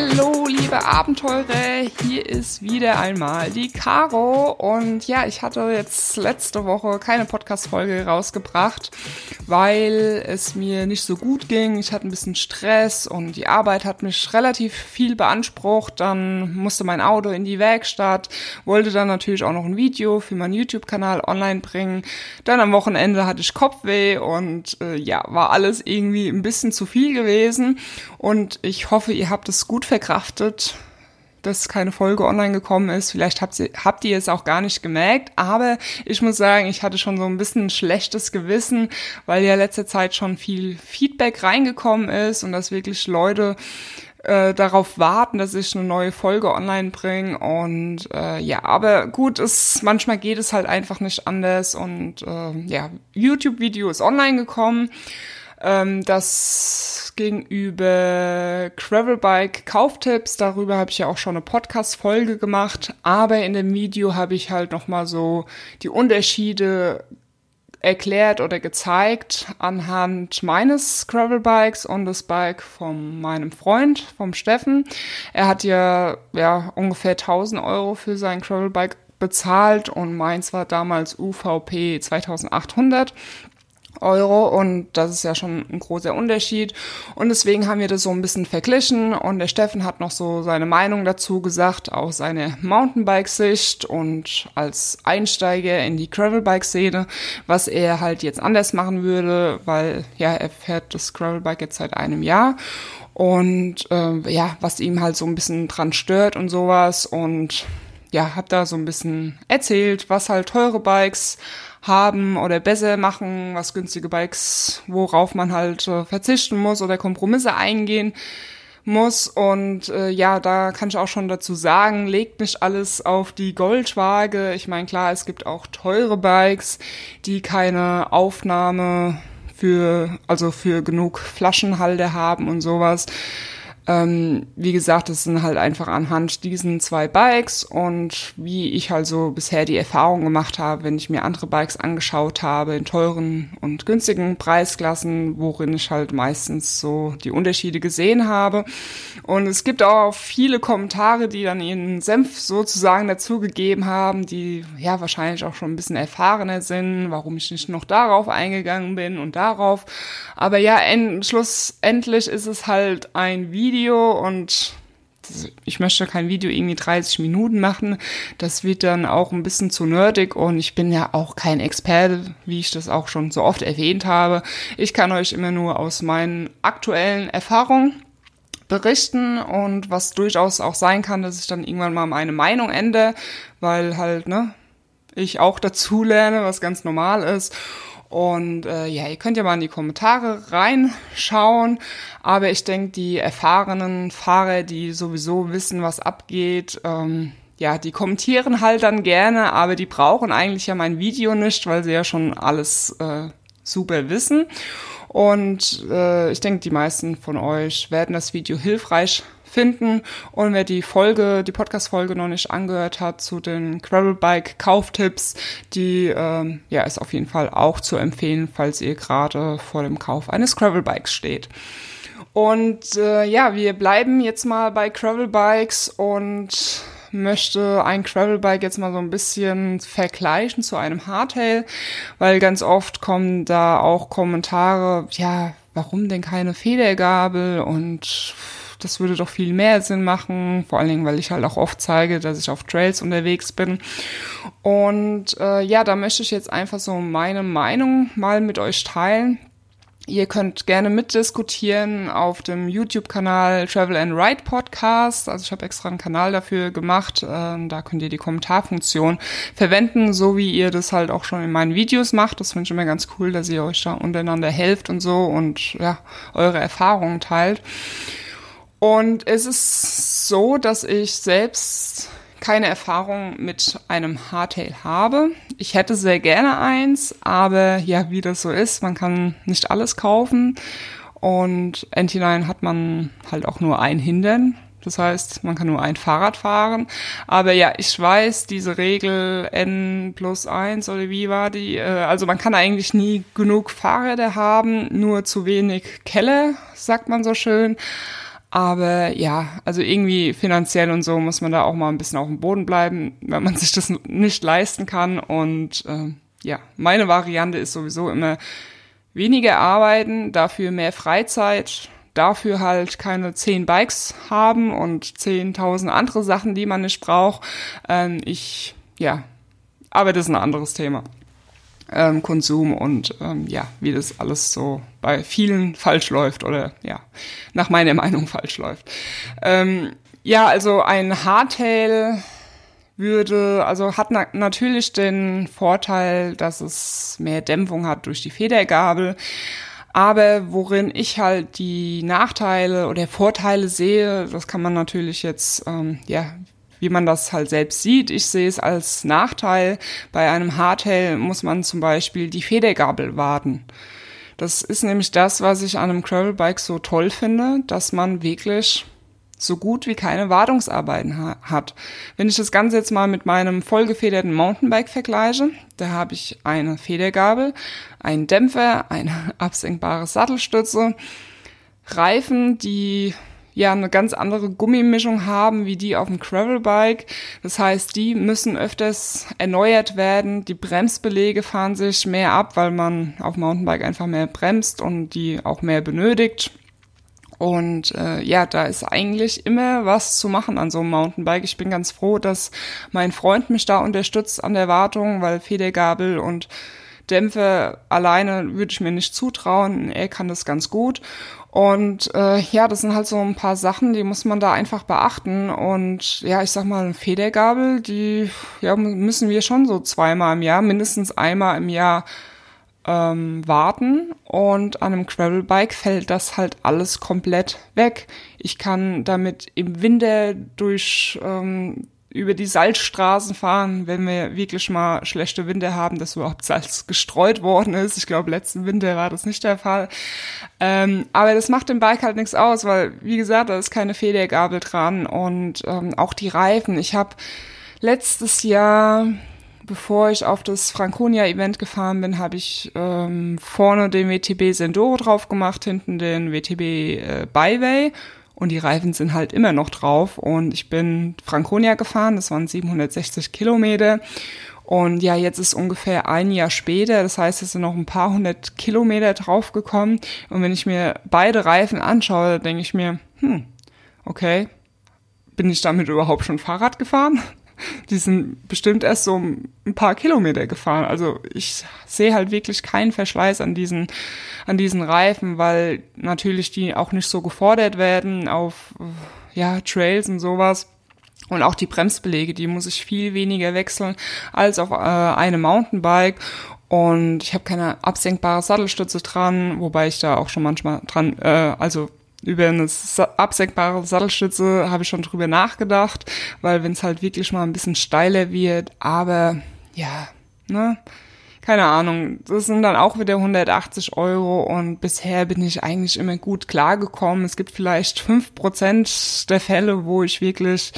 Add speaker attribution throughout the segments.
Speaker 1: Hallo, liebe Abenteurer, hier ist wieder einmal die Caro und ja, ich hatte jetzt letzte Woche keine Podcast-Folge rausgebracht, weil es mir nicht so gut ging. Ich hatte ein bisschen Stress und die Arbeit hat mich relativ viel beansprucht. Dann musste mein Auto in die Werkstatt, wollte dann natürlich auch noch ein Video für meinen YouTube-Kanal online bringen. Dann am Wochenende hatte ich Kopfweh und äh, ja, war alles irgendwie ein bisschen zu viel gewesen und ich hoffe, ihr habt es gut verkraftet, dass keine Folge online gekommen ist. Vielleicht habt ihr, habt ihr es auch gar nicht gemerkt, aber ich muss sagen, ich hatte schon so ein bisschen ein schlechtes Gewissen, weil ja letzte Zeit schon viel Feedback reingekommen ist und dass wirklich Leute äh, darauf warten, dass ich eine neue Folge online bringe. Und äh, ja, aber gut, es manchmal geht es halt einfach nicht anders. Und äh, ja, YouTube-Video ist online gekommen ähm, das gegenüber Gravelbike Kauftipps, darüber habe ich ja auch schon eine Podcast-Folge gemacht, aber in dem Video habe ich halt nochmal so die Unterschiede erklärt oder gezeigt anhand meines Gravelbikes und das Bike von meinem Freund, vom Steffen. Er hat ja, ja ungefähr 1000 Euro für sein Gravelbike bezahlt und meins war damals UVP 2800. Euro und das ist ja schon ein großer Unterschied. Und deswegen haben wir das so ein bisschen verglichen und der Steffen hat noch so seine Meinung dazu gesagt, auch seine Mountainbike-Sicht und als Einsteiger in die Gravelbike-Szene, was er halt jetzt anders machen würde, weil ja, er fährt das Gravelbike jetzt seit einem Jahr und äh, ja, was ihm halt so ein bisschen dran stört und sowas und ja, hab da so ein bisschen erzählt, was halt teure Bikes haben oder besser machen, was günstige Bikes, worauf man halt äh, verzichten muss oder Kompromisse eingehen muss. Und äh, ja, da kann ich auch schon dazu sagen, legt nicht alles auf die Goldwaage. Ich meine, klar, es gibt auch teure Bikes, die keine Aufnahme für, also für genug Flaschenhalter haben und sowas. Ähm, wie gesagt, es sind halt einfach anhand diesen zwei Bikes und wie ich halt so bisher die Erfahrung gemacht habe, wenn ich mir andere Bikes angeschaut habe in teuren und günstigen Preisklassen, worin ich halt meistens so die Unterschiede gesehen habe. Und es gibt auch viele Kommentare, die dann ihren Senf sozusagen dazugegeben haben, die ja wahrscheinlich auch schon ein bisschen erfahrener sind, warum ich nicht noch darauf eingegangen bin und darauf. Aber ja, schlussendlich ist es halt ein Video, Video und ich möchte kein Video irgendwie 30 Minuten machen. Das wird dann auch ein bisschen zu nerdig und ich bin ja auch kein Experte, wie ich das auch schon so oft erwähnt habe. Ich kann euch immer nur aus meinen aktuellen Erfahrungen berichten und was durchaus auch sein kann, dass ich dann irgendwann mal meine Meinung ändere, weil halt, ne, ich auch dazu lerne, was ganz normal ist. Und äh, ja, ihr könnt ja mal in die Kommentare reinschauen. Aber ich denke, die erfahrenen Fahrer, die sowieso wissen, was abgeht, ähm, ja, die kommentieren halt dann gerne, aber die brauchen eigentlich ja mein Video nicht, weil sie ja schon alles äh, super wissen. Und äh, ich denke, die meisten von euch werden das Video hilfreich finden. Und wer die Folge, die Podcast-Folge noch nicht angehört hat zu den Gravelbike-Kauftipps, die ähm, ja, ist auf jeden Fall auch zu empfehlen, falls ihr gerade vor dem Kauf eines Gravelbikes steht. Und äh, ja, wir bleiben jetzt mal bei Gravelbikes und möchte ein Gravelbike jetzt mal so ein bisschen vergleichen zu einem Hardtail, weil ganz oft kommen da auch Kommentare, ja, warum denn keine Federgabel und das würde doch viel mehr Sinn machen, vor allen Dingen, weil ich halt auch oft zeige, dass ich auf Trails unterwegs bin. Und äh, ja, da möchte ich jetzt einfach so meine Meinung mal mit euch teilen. Ihr könnt gerne mitdiskutieren auf dem YouTube-Kanal Travel and Ride Podcast. Also ich habe extra einen Kanal dafür gemacht. Ähm, da könnt ihr die Kommentarfunktion verwenden, so wie ihr das halt auch schon in meinen Videos macht. Das finde ich immer ganz cool, dass ihr euch da untereinander helft und so und ja, eure Erfahrungen teilt. Und es ist so, dass ich selbst keine Erfahrung mit einem Hardtail habe. Ich hätte sehr gerne eins, aber ja, wie das so ist, man kann nicht alles kaufen. Und NT9 hat man halt auch nur ein Hindern. Das heißt, man kann nur ein Fahrrad fahren. Aber ja, ich weiß, diese Regel N plus eins oder wie war die? Äh, also man kann eigentlich nie genug Fahrräder haben, nur zu wenig Kelle, sagt man so schön. Aber ja, also irgendwie finanziell und so muss man da auch mal ein bisschen auf dem Boden bleiben, wenn man sich das nicht leisten kann. Und äh, ja, meine Variante ist sowieso immer weniger arbeiten, dafür mehr Freizeit, dafür halt keine zehn Bikes haben und zehntausend andere Sachen, die man nicht braucht. Ähm, ich, ja, aber das ist ein anderes Thema. Ähm, Konsum und ähm, ja, wie das alles so bei vielen falsch läuft oder ja, nach meiner Meinung falsch läuft. Ähm, ja, also ein Hardtail würde, also hat na natürlich den Vorteil, dass es mehr Dämpfung hat durch die Federgabel. Aber worin ich halt die Nachteile oder Vorteile sehe, das kann man natürlich jetzt, ähm, ja, wie man das halt selbst sieht. Ich sehe es als Nachteil. Bei einem Hardtail muss man zum Beispiel die Federgabel warten. Das ist nämlich das, was ich an einem Gravelbike so toll finde, dass man wirklich so gut wie keine Wartungsarbeiten ha hat. Wenn ich das Ganze jetzt mal mit meinem vollgefederten Mountainbike vergleiche, da habe ich eine Federgabel, einen Dämpfer, eine absenkbare Sattelstütze, Reifen, die ja eine ganz andere Gummimischung haben wie die auf dem Gravelbike. Das heißt, die müssen öfters erneuert werden. Die Bremsbelege fahren sich mehr ab, weil man auf Mountainbike einfach mehr bremst und die auch mehr benötigt. Und äh, ja, da ist eigentlich immer was zu machen an so einem Mountainbike. Ich bin ganz froh, dass mein Freund mich da unterstützt an der Wartung, weil Federgabel und Dämpfe alleine würde ich mir nicht zutrauen. Er kann das ganz gut. Und äh, ja, das sind halt so ein paar Sachen, die muss man da einfach beachten. Und ja, ich sag mal, eine Federgabel, die ja, müssen wir schon so zweimal im Jahr, mindestens einmal im Jahr ähm, warten und an einem Gravelbike fällt das halt alles komplett weg. Ich kann damit im Winter durch ähm, über die Salzstraßen fahren, wenn wir wirklich mal schlechte Winter haben, dass überhaupt Salz gestreut worden ist. Ich glaube, letzten Winter war das nicht der Fall. Ähm, aber das macht dem Bike halt nichts aus, weil, wie gesagt, da ist keine Federgabel dran und ähm, auch die Reifen. Ich habe letztes Jahr bevor ich auf das Franconia-Event gefahren bin, habe ich ähm, vorne den WTB Sendoro drauf gemacht, hinten den WTB äh, Byway und die Reifen sind halt immer noch drauf. Und ich bin Franconia gefahren, das waren 760 Kilometer. Und ja, jetzt ist ungefähr ein Jahr später, das heißt, es sind noch ein paar hundert Kilometer draufgekommen. Und wenn ich mir beide Reifen anschaue, denke ich mir, hm, okay, bin ich damit überhaupt schon Fahrrad gefahren? Die sind bestimmt erst so ein paar Kilometer gefahren. Also ich sehe halt wirklich keinen Verschleiß an diesen, an diesen Reifen, weil natürlich die auch nicht so gefordert werden auf, ja, Trails und sowas. Und auch die Bremsbelege, die muss ich viel weniger wechseln als auf äh, einem Mountainbike. Und ich habe keine absenkbare Sattelstütze dran, wobei ich da auch schon manchmal dran, äh, also über eine absenkbare Sattelstütze habe ich schon drüber nachgedacht, weil wenn es halt wirklich mal ein bisschen steiler wird, aber ja, ne, keine Ahnung, das sind dann auch wieder 180 Euro und bisher bin ich eigentlich immer gut klargekommen. Es gibt vielleicht fünf Prozent der Fälle, wo ich wirklich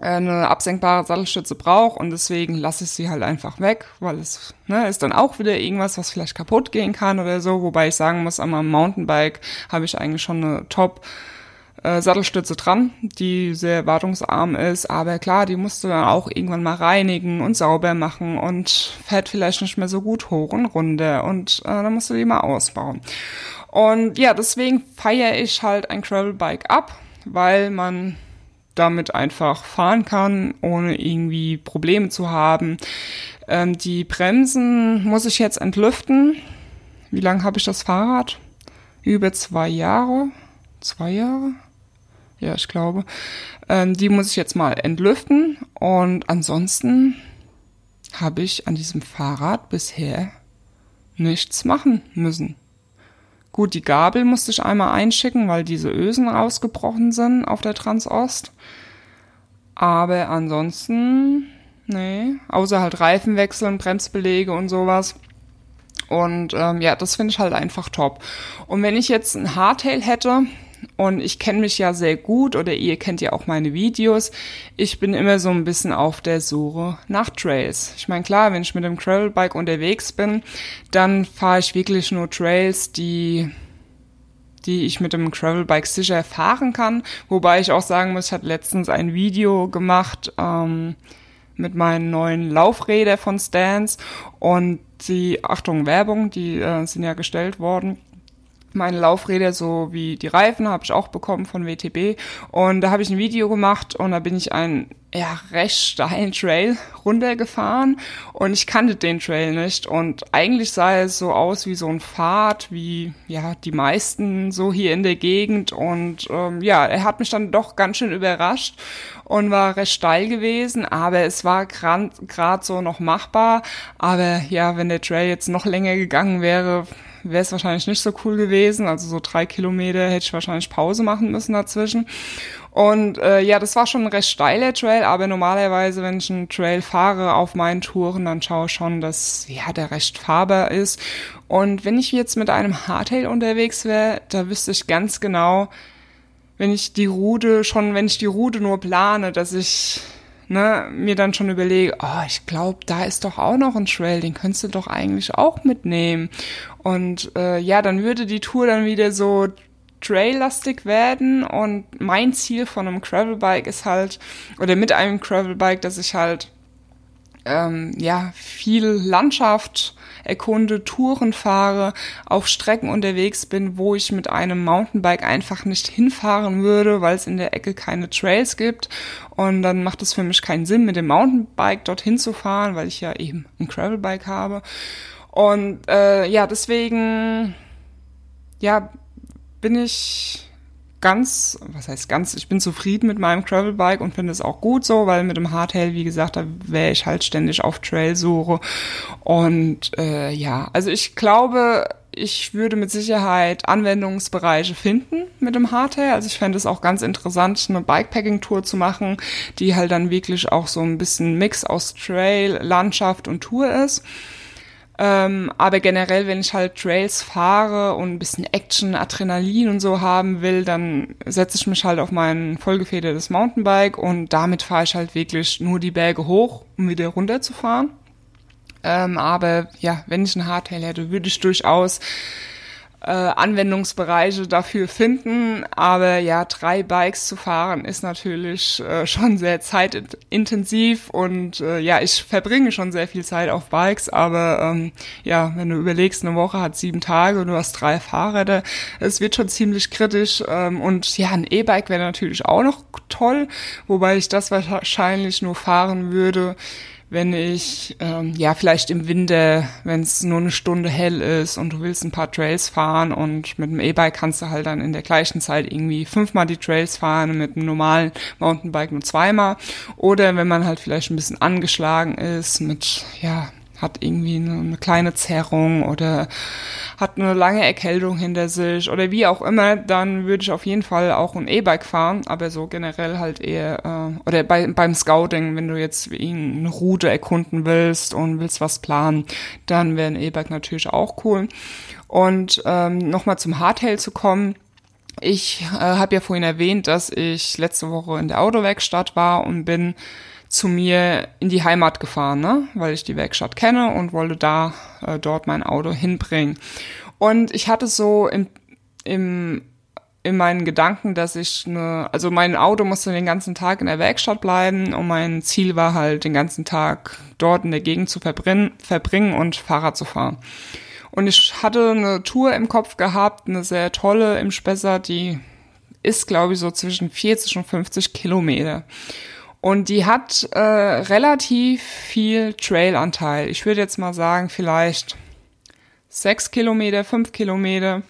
Speaker 1: eine absenkbare Sattelstütze brauche und deswegen lasse ich sie halt einfach weg, weil es ne, ist dann auch wieder irgendwas, was vielleicht kaputt gehen kann oder so, wobei ich sagen muss, am Mountainbike habe ich eigentlich schon eine Top äh, Sattelstütze dran, die sehr wartungsarm ist, aber klar, die musst du dann auch irgendwann mal reinigen und sauber machen und fährt vielleicht nicht mehr so gut hoch und runter und äh, dann musst du die mal ausbauen. Und ja, deswegen feiere ich halt ein Gravelbike ab, weil man damit einfach fahren kann, ohne irgendwie Probleme zu haben. Ähm, die Bremsen muss ich jetzt entlüften. Wie lange habe ich das Fahrrad? Über zwei Jahre. Zwei Jahre? Ja, ich glaube. Ähm, die muss ich jetzt mal entlüften. Und ansonsten habe ich an diesem Fahrrad bisher nichts machen müssen. Gut, die Gabel musste ich einmal einschicken, weil diese Ösen rausgebrochen sind auf der Transost. Aber ansonsten, nee, außer halt Reifen wechseln, Bremsbelege und sowas. Und ähm, ja, das finde ich halt einfach top. Und wenn ich jetzt ein Hardtail hätte, Und ich kenne mich ja sehr gut oder ihr kennt ja auch meine Videos. Ich bin immer so ein bisschen auf der Suche nach Trails. Ich meine, klar, wenn ich mit dem Gravelbike unterwegs bin, dann fahre ich wirklich nur Trails, die die ich mit dem Gravelbike sicher fahren kann. Wobei ich auch sagen muss, ich hatte letztens ein Video gemacht ähm, mit meinen neuen Laufrädern von Stans und die, Achtung, Werbung, die äh, sind ja gestellt worden meine Laufräder so wie die Reifen habe ich auch bekommen von WTB und da habe ich ein Video gemacht und da bin ich einen ja, recht steilen Trail runtergefahren. Und ich kannte den Trail nicht. Und eigentlich sah es so aus wie so ein Pfad, wie ja die meisten so hier in der Gegend. Und ähm, ja, er hat mich dann doch ganz schön überrascht und war recht steil gewesen, aber es war gerade so noch machbar, aber ja, wenn der Trail jetzt noch länger gegangen wäre, wäre es wahrscheinlich nicht so cool gewesen. Also so drei Kilometer hätte ich wahrscheinlich Pause machen müssen dazwischen. Und äh, ja, das war schon ein recht steiler Trail, aber normalerweise, wenn ich einen Trail fahre auf meinen Touren, dann schaue ich schon, dass ja der recht fahrbar ist. Und wenn ich jetzt mit einem Hardtail unterwegs wäre, da wüsste ich ganz genau, wenn ich die Route schon, wenn ich die Route nur plane, dass ich ne, mir dann schon überlege, oh, ich glaube, da ist doch auch noch ein Trail, den könntest du doch eigentlich auch mitnehmen. Und äh, ja, dann würde die Tour dann wieder so traillastig werden und mein Ziel von einem Gravelbike ist halt, oder mit einem Gravelbike, dass ich halt ähm, ja viel Landschaft erkunde, Touren fahre, auf Strecken unterwegs bin, wo ich mit einem Mountainbike einfach nicht hinfahren würde, weil es in der Ecke keine Trails gibt. Und dann macht es für mich keinen Sinn, mit dem Mountainbike dorthin zu fahren, weil ich ja eben ein Gravelbike habe. Und äh, ja, deswegen ja bin ich ganz, was heißt ganz, ich bin zufrieden mit meinem Gravelbike und finde es auch gut so, weil mit dem Hardtail, wie gesagt, da wäre ich halt ständig auf Trailsuche. Und äh, ja, also ich glaube, ich würde mit Sicherheit Anwendungsbereiche finden mit dem Hardtail. Also ich fände es auch ganz interessant, eine Bikepacking-Tour zu machen, die halt dann wirklich auch so ein bisschen Mix aus Trail, Landschaft und Tour ist. Ähm, aber generell, wenn ich halt Trails fahre und ein bisschen Action, Adrenalin und so haben will, dann setze ich mich halt auf mein vollgefedertes Mountainbike und damit fahre ich halt wirklich nur die Berge hoch, um wieder runter zu fahren. Ähm, aber ja, wenn ich ein Hardtail hätte, würde ich durchaus äh, Anwendungsbereiche dafür finden. Aber ja, drei Bikes zu fahren ist natürlich äh, schon sehr zeitintensiv und äh, ja, ich verbringe schon sehr viel Zeit auf Bikes, aber ähm, ja, wenn du überlegst, eine Woche hat sieben Tage und du hast drei Fahrräder, es wird schon ziemlich kritisch. Ähm, und ja, ein E-Bike wäre natürlich auch noch toll, wobei ich das wahrscheinlich nur fahren würde, wenn ich, ähm, ja, vielleicht im Winter, wenn es nur eine Stunde hell ist und du willst ein paar Trails fahren und mit dem E-Bike kannst du halt dann in der gleichen Zeit irgendwie fünfmal die Trails fahren, mit einem normalen Mountainbike nur zweimal. Oder wenn man halt vielleicht ein bisschen angeschlagen ist mit, ja, hat irgendwie eine, kleine Zerrung oder hat eine lange Erkältung hinter sich oder wie auch immer, dann würde ich auf jeden Fall auch ein E-Bike fahren, aber so generell halt eher, äh, oder bei, beim Scouting, wenn du jetzt eine Route erkunden willst und willst was planen, dann wäre ein E-Bike natürlich auch cool. Und ähm, nochmal zum Hardtail zu kommen, ich äh, habe ja vorhin erwähnt, dass ich letzte Woche in der Autowerkstatt war und bin zu mir in die Heimat gefahren, ne? weil ich die Werkstatt kenne und wollte da äh, dort mein Auto hinbringen. Und ich hatte so im, im in meinen Gedanken, dass ich eine, also mein Auto musste den ganzen Tag in der Werkstatt bleiben und mein Ziel war halt den ganzen Tag dort in der Gegend zu verbringen, verbringen und Fahrrad zu fahren. Und ich hatte eine Tour im Kopf gehabt, eine sehr tolle im Spessart, die ist glaube ich so zwischen 40 und 50 Kilometer. Und die hat äh, relativ viel Trailanteil. Ich würde jetzt mal sagen, vielleicht sechs Kilometer, fünf Kilometer.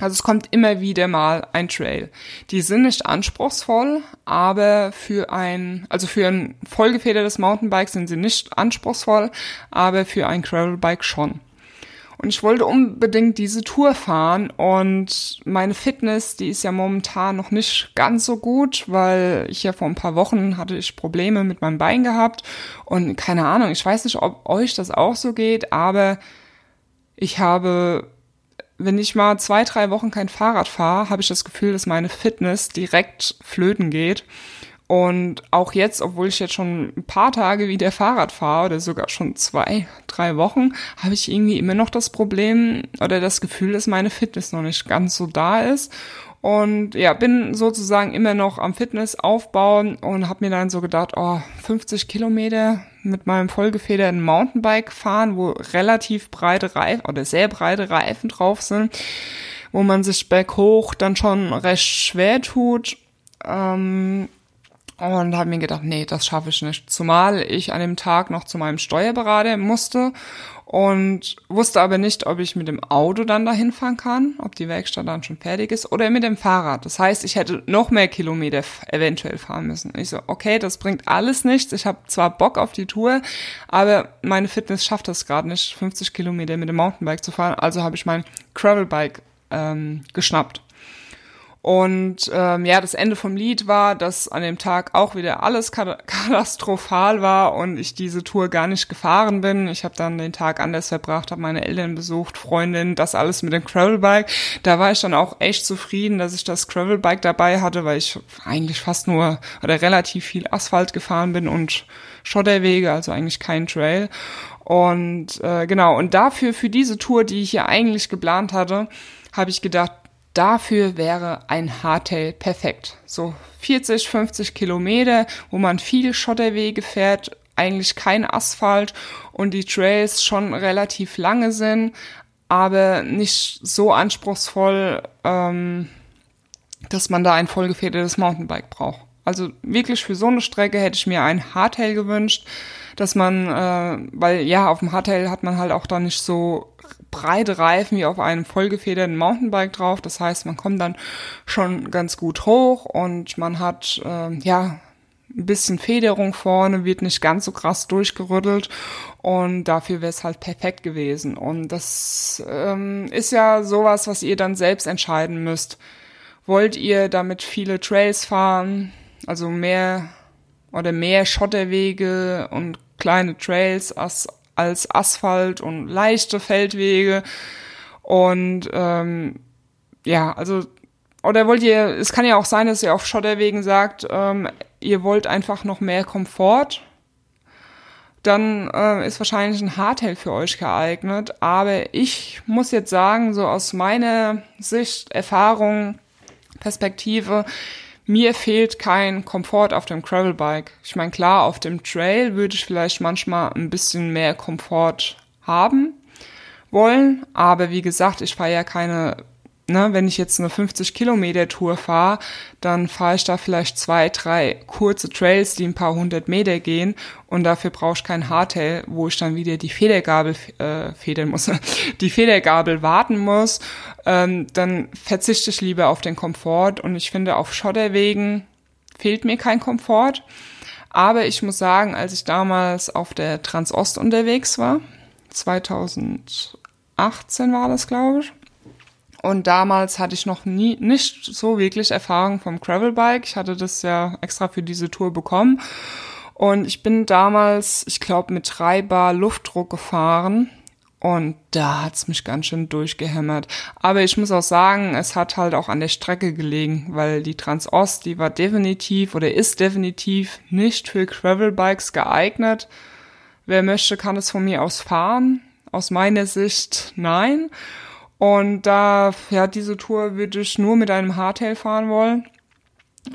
Speaker 1: Also es kommt immer wieder mal ein Trail. Die sind nicht anspruchsvoll, aber für ein, also für ein vollgefedertes Mountainbike sind sie nicht anspruchsvoll, aber für ein Gravelbike schon. Und ich wollte unbedingt diese Tour fahren und meine Fitness, die ist ja momentan noch nicht ganz so gut, weil ich ja vor ein paar Wochen hatte ich Probleme mit meinem Bein gehabt und keine Ahnung, ich weiß nicht, ob euch das auch so geht, aber ich habe wenn ich mal zwei, drei Wochen kein Fahrrad fahre, habe ich das Gefühl, dass meine Fitness direkt flöten geht. Und auch jetzt, obwohl ich jetzt schon ein paar Tage wieder Fahrrad fahre oder sogar schon zwei, drei Wochen, habe ich irgendwie immer noch das Problem oder das Gefühl, dass meine Fitness noch nicht ganz so da ist. Und ja, bin sozusagen immer noch am Fitness aufbauen und habe mir dann so gedacht, oh, 50 Kilometer mit meinem vollgefederten Mountainbike fahren, wo relativ breite Reifen oder sehr breite Reifen drauf sind, wo man sich berghoch dann schon recht schwer tut. Ähm, und habe mir gedacht, nee, das schaffe ich nicht. Zumal ich an dem Tag noch zu meinem Steuerberater musste und wusste aber nicht, ob ich mit dem Auto dann dahin fahren kann, ob die Werkstatt dann schon fertig ist oder mit dem Fahrrad. Das heißt, ich hätte noch mehr Kilometer eventuell fahren müssen. Ich so, okay, das bringt alles nichts. Ich habe zwar Bock auf die Tour, aber meine Fitness schafft das gerade nicht, 50 Kilometer mit dem Mountainbike zu fahren. Also habe ich mein Gravelbike ähm, geschnappt. Und ähm, ja, das Ende vom Lied war, dass an dem Tag auch wieder alles katastrophal war und ich diese Tour gar nicht gefahren bin. Ich habe dann den Tag anders verbracht, habe meine Eltern besucht, Freundin, das alles mit dem Gravelbike. Da war ich dann auch echt zufrieden, dass ich das Gravelbike dabei hatte, weil ich eigentlich fast nur oder relativ viel Asphalt gefahren bin und Schotterwege, also eigentlich kein Trail. Und äh, genau, und dafür, für diese Tour, die ich hier eigentlich geplant hatte, habe ich gedacht, Dafür wäre ein Hardtail perfekt. So 40, 50 Kilometer, wo man viel Schotterwege fährt, eigentlich kein Asphalt und die Trails schon relativ lange sind, aber nicht so anspruchsvoll, ähm, dass man da ein vollgefedertes Mountainbike braucht. Also wirklich für so eine Strecke hätte ich mir ein Hardtail gewünscht, dass man, äh, weil ja, auf dem Hardtail hat man halt auch da nicht so breite Reifen wie auf einem vollgefederten Mountainbike drauf. Das heißt, man kommt dann schon ganz gut hoch und man hat äh, ja ein bisschen Federung vorne, wird nicht ganz so krass durchgerüttelt und dafür wäre es halt perfekt gewesen. Und das ähm, ist ja sowas, was ihr dann selbst entscheiden müsst. Wollt ihr damit viele Trails fahren, also mehr oder mehr Schotterwege und kleine Trails als als Asphalt und leichte Feldwege. Und ähm, ja, also, oder wollt ihr, es kann ja auch sein, dass ihr auf Schotterwegen sagt, ähm, ihr wollt einfach noch mehr Komfort. Dann äh, ist wahrscheinlich ein Hardtail für euch geeignet. Aber ich muss jetzt sagen, so aus meiner Sicht, Erfahrung, Perspektive, mir fehlt kein Komfort auf dem Gravelbike. Ich meine, klar, auf dem Trail würde ich vielleicht manchmal ein bisschen mehr Komfort haben wollen, aber wie gesagt, ich fahre ja keine ne, wenn ich jetzt eine 50 Kilometer Tour fahre, dann fahre ich da vielleicht zwei, drei kurze Trails, die ein paar hundert Meter gehen und dafür brauche ich kein Hardtail, wo ich dann wieder die Federgabel äh, federn muss, die Federgabel warten muss. Ähm, dann verzichte ich lieber auf den Komfort und ich finde auf Schotterwegen fehlt mir kein Komfort. Aber ich muss sagen, als ich damals auf der Transost unterwegs war, 2018 war das, glaube ich, und damals hatte ich noch nie, nicht so wirklich Erfahrung vom Gravelbike. Ich hatte das ja extra für diese Tour bekommen. Und ich bin damals, ich glaube, mit drei Bar Luftdruck gefahren. Und da hat's mich ganz schön durchgehämmert. Aber ich muss auch sagen, es hat halt auch an der Strecke gelegen, weil die Transost, die war definitiv oder ist definitiv nicht für Gravelbikes geeignet. Wer möchte, kann es von mir aus fahren. Aus meiner Sicht nein. Und da, ja, diese Tour würde ich nur mit einem Hardtail fahren wollen.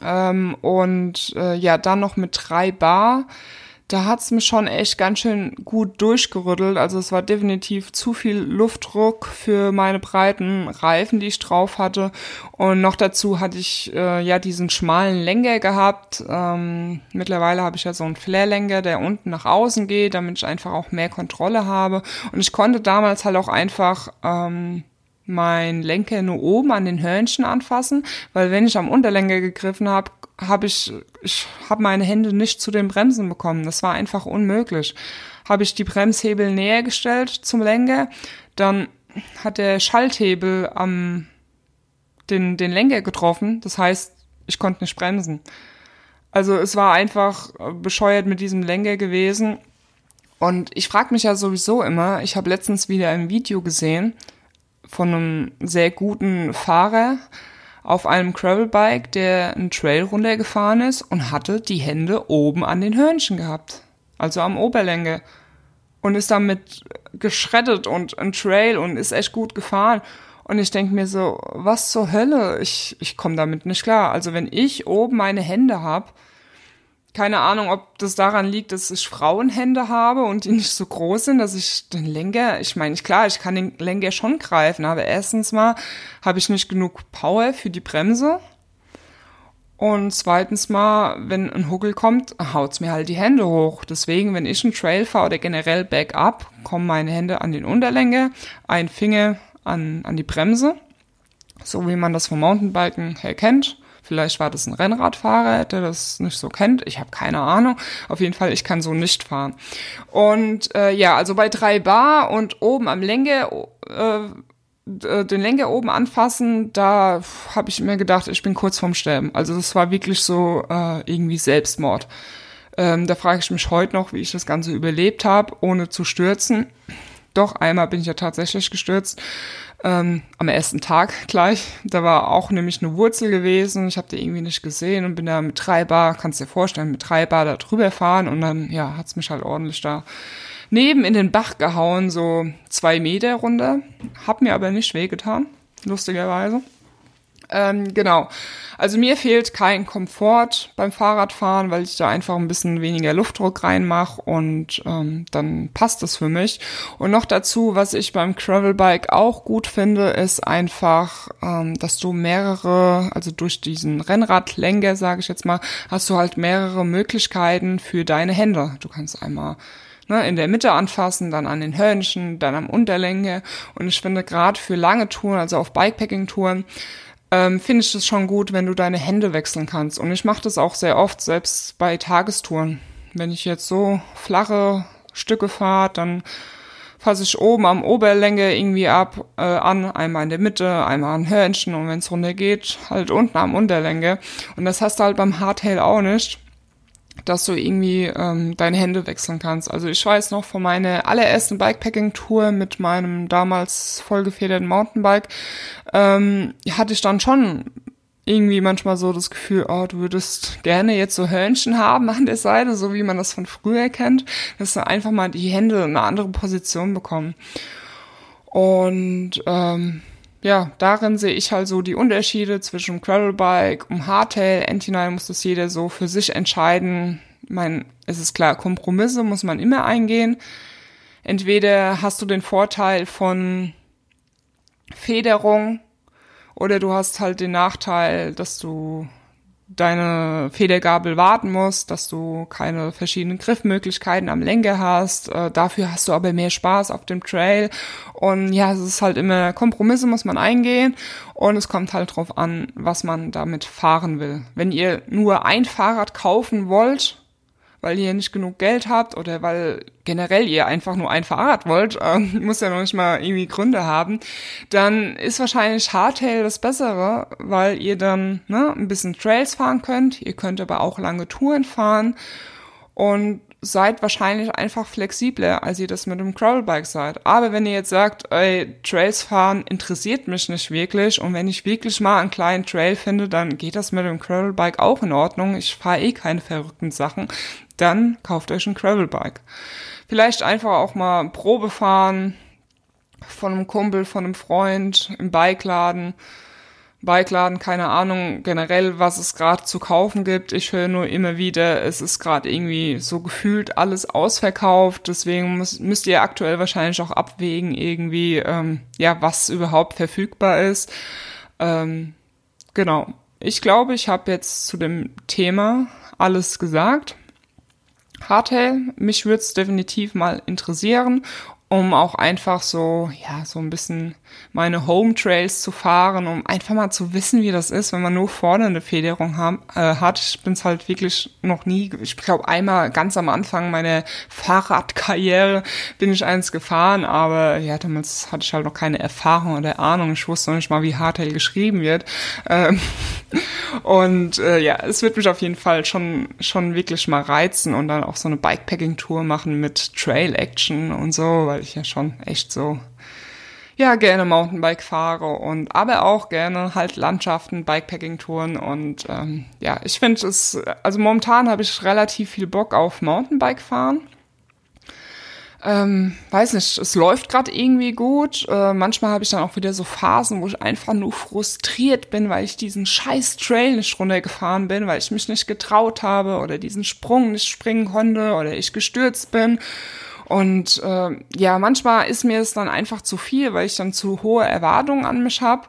Speaker 1: Ähm, und äh, ja, dann noch mit drei Bar. Da hat's mich schon echt ganz schön gut durchgerüttelt. Also es war definitiv zu viel Luftdruck für meine breiten Reifen, die ich drauf hatte. Und noch dazu hatte ich äh, ja diesen schmalen Lenker gehabt. Ähm, mittlerweile habe ich ja so einen Flair-Lenker, der unten nach außen geht, damit ich einfach auch mehr Kontrolle habe. Und ich konnte damals halt auch einfach ähm, mein Lenker nur oben an den Hörnchen anfassen, weil wenn ich am Unterlenker gegriffen habe, habe ich, ich habe meine Hände nicht zu den Bremsen bekommen. Das war einfach unmöglich. Habe ich die Bremshebel näher gestellt zum Lenker, dann hat der Schalthebel am den, den Lenker getroffen. Das heißt, ich konnte nicht bremsen. Also es war einfach bescheuert mit diesem Lenker gewesen. Und ich frage mich ja sowieso immer, ich habe letztens wieder ein Video gesehen, von einem sehr guten Fahrer auf einem Gravelbike, der einen Trail runtergefahren ist und hatte die Hände oben an den Hörnchen gehabt. Also am Oberlänge. Und ist damit geschreddet und ein Trail und ist echt gut gefahren. Und ich denke mir so, was zur Hölle? Ich, ich komme damit nicht klar. Also wenn ich oben meine Hände hab, keine Ahnung, ob das daran liegt, dass ich Frauenhände habe und die nicht so groß sind, dass ich den Lenker, ich meine, klar, ich kann den Lenker schon greifen, aber erstens mal habe ich nicht genug Power für die Bremse. Und zweitens mal, wenn ein Huckel kommt, haut's mir halt die Hände hoch. Deswegen, wenn ich einen Trail fahre oder generell Backup, kommen meine Hände an den Unterlänge, ein Finger an, an die Bremse, so wie man das vom Mountainbiken her kennt. Vielleicht war das ein Rennradfahrer, der das nicht so kennt. Ich habe keine Ahnung. Auf jeden Fall, ich kann so nicht fahren. Und äh, ja, also bei drei Bar und oben am Lenker, äh, den Lenker oben anfassen, da habe ich mir gedacht, ich bin kurz vorm Sterben. Also das war wirklich so äh, irgendwie Selbstmord. Ähm, da frage ich mich heute noch, wie ich das Ganze überlebt habe, ohne zu stürzen. Doch, einmal bin ich ja tatsächlich gestürzt ähm, am ersten Tag gleich. Da war auch nämlich eine Wurzel gewesen. Ich habe die irgendwie nicht gesehen und bin da mit drei Bar, kannst dir vorstellen, mit drei Bar da drüber fahren und dann, ja, hat's mich halt ordentlich da neben in den Bach gehauen, so zwei Meter runter. Hab mir aber nicht wehgetan, lustigerweise. Ähm, genau. Also mir fehlt kein Komfort beim Fahrradfahren, weil ich da einfach ein bisschen weniger Luftdruck reinmache und ähm, dann passt es für mich. Und noch dazu, was ich beim Gravelbike auch gut finde, ist einfach, ähm, dass du mehrere, also durch diesen Rennradlenker, sage ich jetzt mal, hast du halt mehrere Möglichkeiten für deine Hände. Du kannst einmal ne, in der Mitte anfassen, dann an den Hörnchen, dann am Unterlänge. Und ich finde gerade für lange Touren, also auf Bikepacking-Touren, ähm, finde ich es schon gut, wenn du deine Hände wechseln kannst. Und ich mache das auch sehr oft, selbst bei Tagestouren. Wenn ich jetzt so flache Stücke fahre, dann fasse ich oben am Oberlänge irgendwie ab äh, an, einmal in der Mitte, einmal an Hörnchen und wenn es runter geht, halt unten am Unterlänge. Und das hast du halt beim Hardtail auch nicht dass du irgendwie ähm, deine Hände wechseln kannst. Also ich weiß noch von meiner allerersten Bikepacking-Tour mit meinem damals vollgefederten Mountainbike, ähm, hatte ich dann schon irgendwie manchmal so das Gefühl, oh, du würdest gerne jetzt so Hörnchen haben an der Seite, so wie man das von früher kennt, dass du einfach mal die Hände in eine andere Position bekommen. Und ähm, ja, darin sehe ich halt so die Unterschiede zwischen Gravelbike und Hardtail. Anti-9 muss das jeder so für sich entscheiden. Ich meine, es ist klar, Kompromisse muss man immer eingehen. Entweder hast du den Vorteil von Federung oder du hast halt den Nachteil, dass du deine Federgabel warten musst, dass du keine verschiedenen Griffmöglichkeiten am Lenker hast. Äh, dafür hast du aber mehr Spaß auf dem Trail. Und ja, es ist halt immer Kompromisse muss man eingehen und es kommt halt drauf an, was man damit fahren will. Wenn ihr nur ein Fahrrad kaufen wollt, weil ihr nicht genug Geld habt oder weil generell ihr einfach nur ein Fahrrad wollt, äh, muss ja noch nicht mal irgendwie Gründe haben, dann ist wahrscheinlich Hardtail das Bessere, weil ihr dann ne, ein bisschen Trails fahren könnt. Ihr könnt aber auch lange Touren fahren und seid wahrscheinlich einfach flexibler, als ihr das mit dem Gravelbike seid. Aber wenn ihr jetzt sagt, ey, Trails fahren interessiert mich nicht wirklich und wenn ich wirklich mal einen kleinen Trail finde, dann geht das mit dem Gravelbike auch in Ordnung. Ich fahre eh keine verrückten Sachen dann kauft euch ein Gravelbike. Vielleicht einfach auch mal Probe fahren von einem Kumpel, von einem Freund im Bikeladen. Bikeladen, keine Ahnung generell, was es gerade zu kaufen gibt. Ich höre nur immer wieder, es ist gerade irgendwie so gefühlt alles ausverkauft. Deswegen muss, müsst ihr aktuell wahrscheinlich auch abwägen, irgendwie, ähm, ja, was überhaupt verfügbar ist. Ähm, genau. Ich glaube, ich habe jetzt zu dem Thema alles gesagt. Hardtail. Mich würde es definitiv mal interessieren, um auch einfach so, ja, so ein bisschen meine Home Trails zu fahren, um einfach mal zu wissen, wie das ist, wenn man nur vorne eine Federung haben, äh, hat. Ich bin es halt wirklich noch nie, ich glaube einmal ganz am Anfang meiner Fahrradkarriere bin ich eins gefahren, aber ja, damals hatte ich halt noch keine Erfahrung oder Ahnung. Ich wusste noch nicht mal, wie Hardtail geschrieben wird. Ähm, und äh, ja, es wird mich auf jeden Fall schon, schon wirklich mal reizen und dann auch so eine Bikepacking-Tour machen mit Trail-Action und so, weil ich ja schon echt so ja gerne Mountainbike fahre und aber auch gerne halt Landschaften, Bikepacking-Touren und ähm, ja, ich finde es, also momentan habe ich relativ viel Bock auf Mountainbike fahren. Ähm, weiß nicht, es läuft gerade irgendwie gut. Äh, manchmal habe ich dann auch wieder so Phasen, wo ich einfach nur frustriert bin, weil ich diesen scheiß Trail nicht runtergefahren bin, weil ich mich nicht getraut habe oder diesen Sprung nicht springen konnte oder ich gestürzt bin. Und äh, ja, manchmal ist mir es dann einfach zu viel, weil ich dann zu hohe Erwartungen an mich habe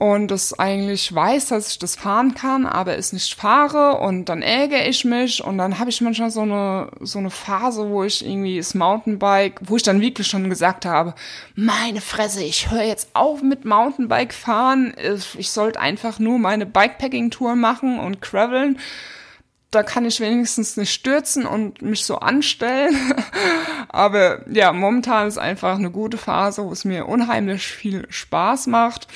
Speaker 1: und es eigentlich weiß, dass ich das fahren kann, aber es nicht fahre und dann ärgere ich mich und dann habe ich manchmal so eine so eine Phase, wo ich irgendwie das Mountainbike, wo ich dann wirklich schon gesagt habe, meine Fresse, ich höre jetzt auf mit Mountainbike fahren, ich sollte einfach nur meine Bikepacking Tour machen und graveln da kann ich wenigstens nicht stürzen und mich so anstellen. Aber ja, momentan ist einfach eine gute Phase, wo es mir unheimlich viel Spaß macht.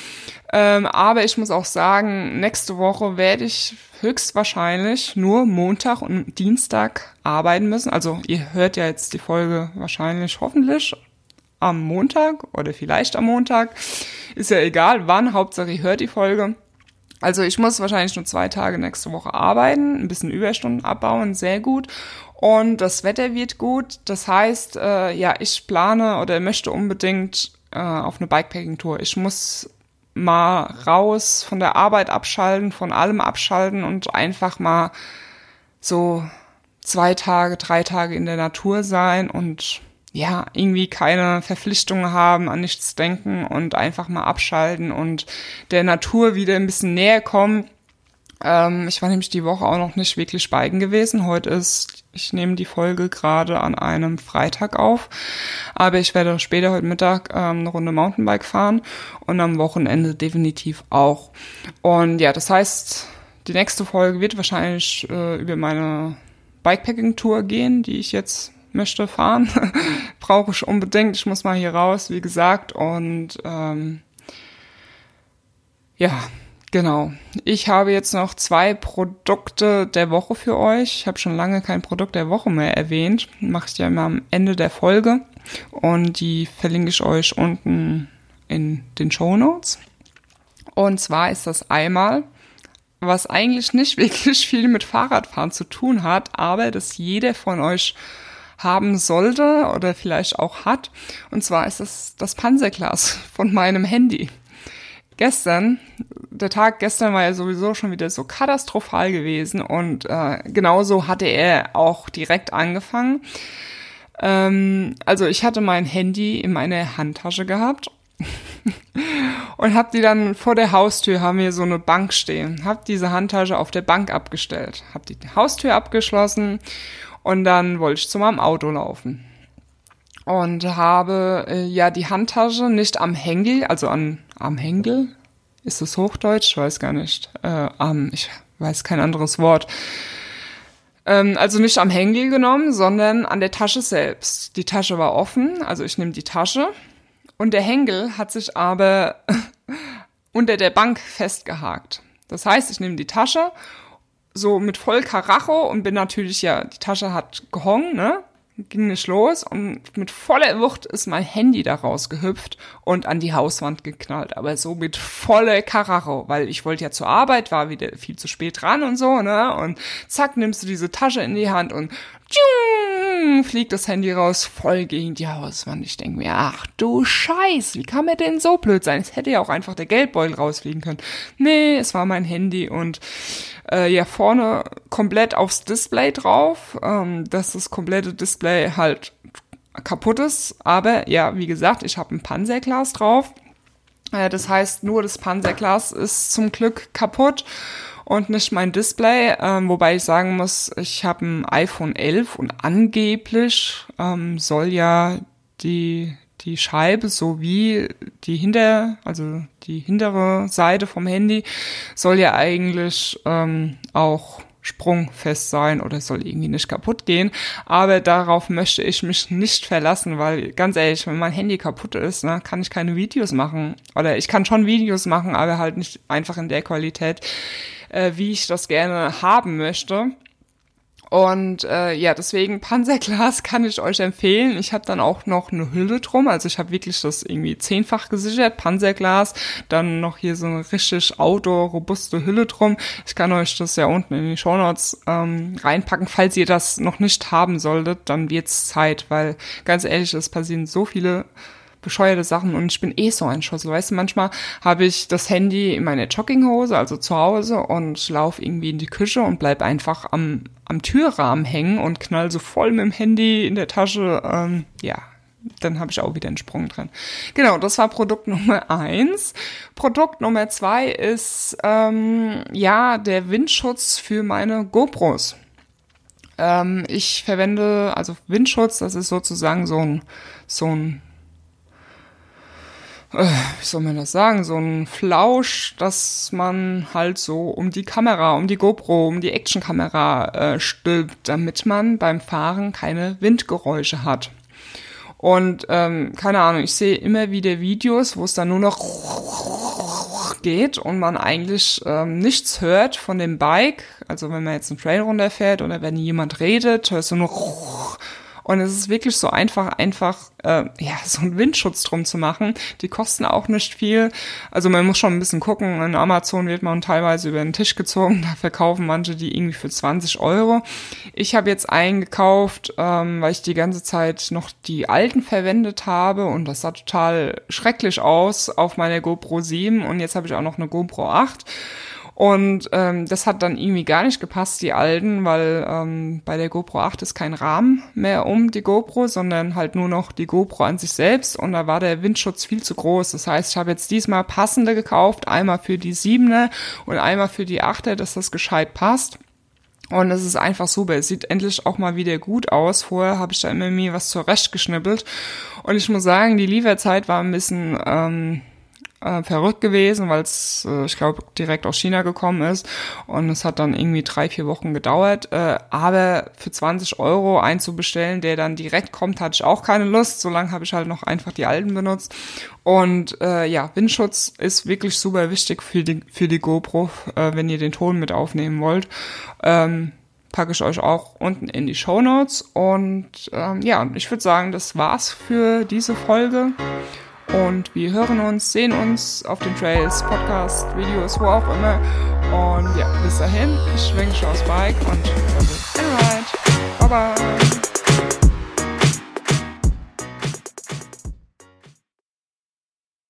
Speaker 1: Ähm, aber ich muss auch sagen, nächste Woche werde ich höchstwahrscheinlich nur Montag und Dienstag arbeiten müssen. Also ihr hört ja jetzt die Folge wahrscheinlich hoffentlich am Montag oder vielleicht am Montag. Ist ja egal wann, Hauptsache ihr hört die Folge. Also ich muss wahrscheinlich nur zwei Tage nächste Woche arbeiten, ein bisschen Überstunden abbauen, sehr gut. Und das Wetter wird gut. Das heißt, äh, ja, ich plane oder möchte unbedingt äh, auf eine Bikepacking-Tour. Ich muss mal raus von der Arbeit abschalten, von allem abschalten und einfach mal so zwei Tage, drei Tage in der Natur sein und ja, irgendwie keine Verpflichtungen haben, an nichts denken und einfach mal abschalten und der Natur wieder ein bisschen näher kommen. Ähm, ich war nämlich die Woche auch noch nicht wirklich Speigen gewesen. Heute ist, ich nehme die Folge gerade an einem Freitag auf, aber ich werde später heute Mittag ähm, eine Runde Mountainbike fahren und am Wochenende definitiv auch. Und ja, das heißt, die nächste Folge wird wahrscheinlich äh, über meine Bikepacking-Tour gehen, die ich jetzt möchte fahren. Brauche ich unbedingt. Ich muss mal hier raus, wie gesagt. Und ähm, ja, genau. Ich habe jetzt noch zwei Produkte der Woche für euch. Ich habe schon lange kein Produkt der Woche mehr erwähnt. Mache ich ja immer am Ende der Folge. Und die verlinke ich euch unten in den Show Notes. Und zwar ist das einmal was eigentlich nicht wirklich viel mit Fahrradfahren zu tun hat, aber dass jeder von euch haben sollte oder vielleicht auch hat. Und zwar ist es das Panzerglas von meinem Handy. Gestern, der Tag gestern war ja sowieso schon wieder so katastrophal gewesen und äh, genauso hatte er auch direkt angefangen. Ähm, also ich hatte mein Handy in meiner Handtasche gehabt und hab die dann vor der Haustür, haben wir so eine Bank stehen, hab diese Handtasche auf der Bank abgestellt, hab die Haustür abgeschlossen und dann wollte ich zu meinem Auto laufen. Und habe äh, ja die Handtasche nicht am Hängel, also an, am Hängel, ist das Hochdeutsch? Ich weiß gar nicht. Äh, am, ich weiß kein anderes Wort. Ähm, also nicht am Hängel genommen, sondern an der Tasche selbst. Die Tasche war offen, also ich nehme die Tasche. Und der Hängel hat sich aber unter der Bank festgehakt. Das heißt, ich nehme die Tasche so mit voll Karacho und bin natürlich, ja, die Tasche hat gehongen, ne? Ging nicht los und mit voller Wucht ist mein Handy da rausgehüpft und an die Hauswand geknallt. Aber so mit voller Karacho, weil ich wollte ja zur Arbeit, war wieder viel zu spät dran und so, ne? Und zack, nimmst du diese Tasche in die Hand und tschung, fliegt das Handy raus, voll gegen die Hauswand. Ich denke mir, ach du Scheiß, wie kann mir denn so blöd sein? Es hätte ja auch einfach der Geldbeutel rausfliegen können. Nee, es war mein Handy und äh, ja vorne komplett aufs Display drauf, ähm, dass das komplette Display halt kaputt ist. Aber ja, wie gesagt, ich habe ein Panzerglas drauf. Äh, das heißt, nur das Panzerglas ist zum Glück kaputt und nicht mein Display, ähm, wobei ich sagen muss, ich habe ein iPhone 11 und angeblich ähm, soll ja die die Scheibe sowie die hinter, also die hintere Seite vom Handy soll ja eigentlich ähm, auch sprungfest sein oder soll irgendwie nicht kaputt gehen. Aber darauf möchte ich mich nicht verlassen, weil ganz ehrlich, wenn mein Handy kaputt ist, ne, kann ich keine Videos machen. Oder ich kann schon Videos machen, aber halt nicht einfach in der Qualität, äh, wie ich das gerne haben möchte. Und äh, ja, deswegen Panzerglas kann ich euch empfehlen. Ich habe dann auch noch eine Hülle drum. Also ich habe wirklich das irgendwie zehnfach gesichert, Panzerglas. Dann noch hier so eine richtig outdoor-robuste Hülle drum. Ich kann euch das ja unten in die Shownotes ähm, reinpacken. Falls ihr das noch nicht haben solltet, dann wird's Zeit, weil ganz ehrlich, es passieren so viele bescheuerte Sachen und ich bin eh so ein Schossel. Weißt du, manchmal habe ich das Handy in meiner Jogginghose, also zu Hause und laufe irgendwie in die Küche und bleib einfach am, am Türrahmen hängen und knall so voll mit dem Handy in der Tasche. Ähm, ja, dann habe ich auch wieder einen Sprung dran. Genau, das war Produkt Nummer eins. Produkt Nummer zwei ist ähm, ja der Windschutz für meine GoPros. Ähm, ich verwende also Windschutz, das ist sozusagen so ein so ein wie soll man das sagen, so ein Flausch, dass man halt so um die Kamera, um die GoPro, um die Actionkamera äh, stülpt, damit man beim Fahren keine Windgeräusche hat. Und ähm, keine Ahnung, ich sehe immer wieder Videos, wo es dann nur noch geht und man eigentlich ähm, nichts hört von dem Bike. Also wenn man jetzt einen Trail runterfährt oder wenn jemand redet, hörst du nur und es ist wirklich so einfach, einfach äh, ja so einen Windschutz drum zu machen. Die kosten auch nicht viel. Also man muss schon ein bisschen gucken. In Amazon wird man teilweise über den Tisch gezogen. Da verkaufen manche die irgendwie für 20 Euro. Ich habe jetzt eingekauft, ähm, weil ich die ganze Zeit noch die alten verwendet habe und das sah total schrecklich aus auf meiner GoPro 7 und jetzt habe ich auch noch eine GoPro 8. Und ähm, das hat dann irgendwie gar nicht gepasst, die alten, weil ähm, bei der GoPro 8 ist kein Rahmen mehr um die GoPro, sondern halt nur noch die GoPro an sich selbst und da war der Windschutz viel zu groß. Das heißt, ich habe jetzt diesmal passende gekauft, einmal für die 7er und einmal für die 8er, dass das gescheit passt. Und es ist einfach super. Es sieht endlich auch mal wieder gut aus. Vorher habe ich da immer mir was zurechtgeschnippelt. Und ich muss sagen, die Lieferzeit war ein bisschen ähm, äh, verrückt gewesen, weil es, äh, ich glaube, direkt aus China gekommen ist. Und es hat dann irgendwie drei, vier Wochen gedauert. Äh, aber für 20 Euro einzubestellen, der dann direkt kommt, hatte ich auch keine Lust. Solange habe ich halt noch einfach die alten benutzt. Und äh, ja, Windschutz ist wirklich super wichtig für die, für die GoPro, äh, wenn ihr den Ton mit aufnehmen wollt. Ähm, packe ich euch auch unten in die Show Notes. Und ähm, ja, ich würde sagen, das war's für diese Folge. Und wir hören uns, sehen uns auf den Trails, Podcast, Videos, wo auch immer. Und ja, bis dahin, ich schwenke schon aufs Bike und have a ride. Bye bye.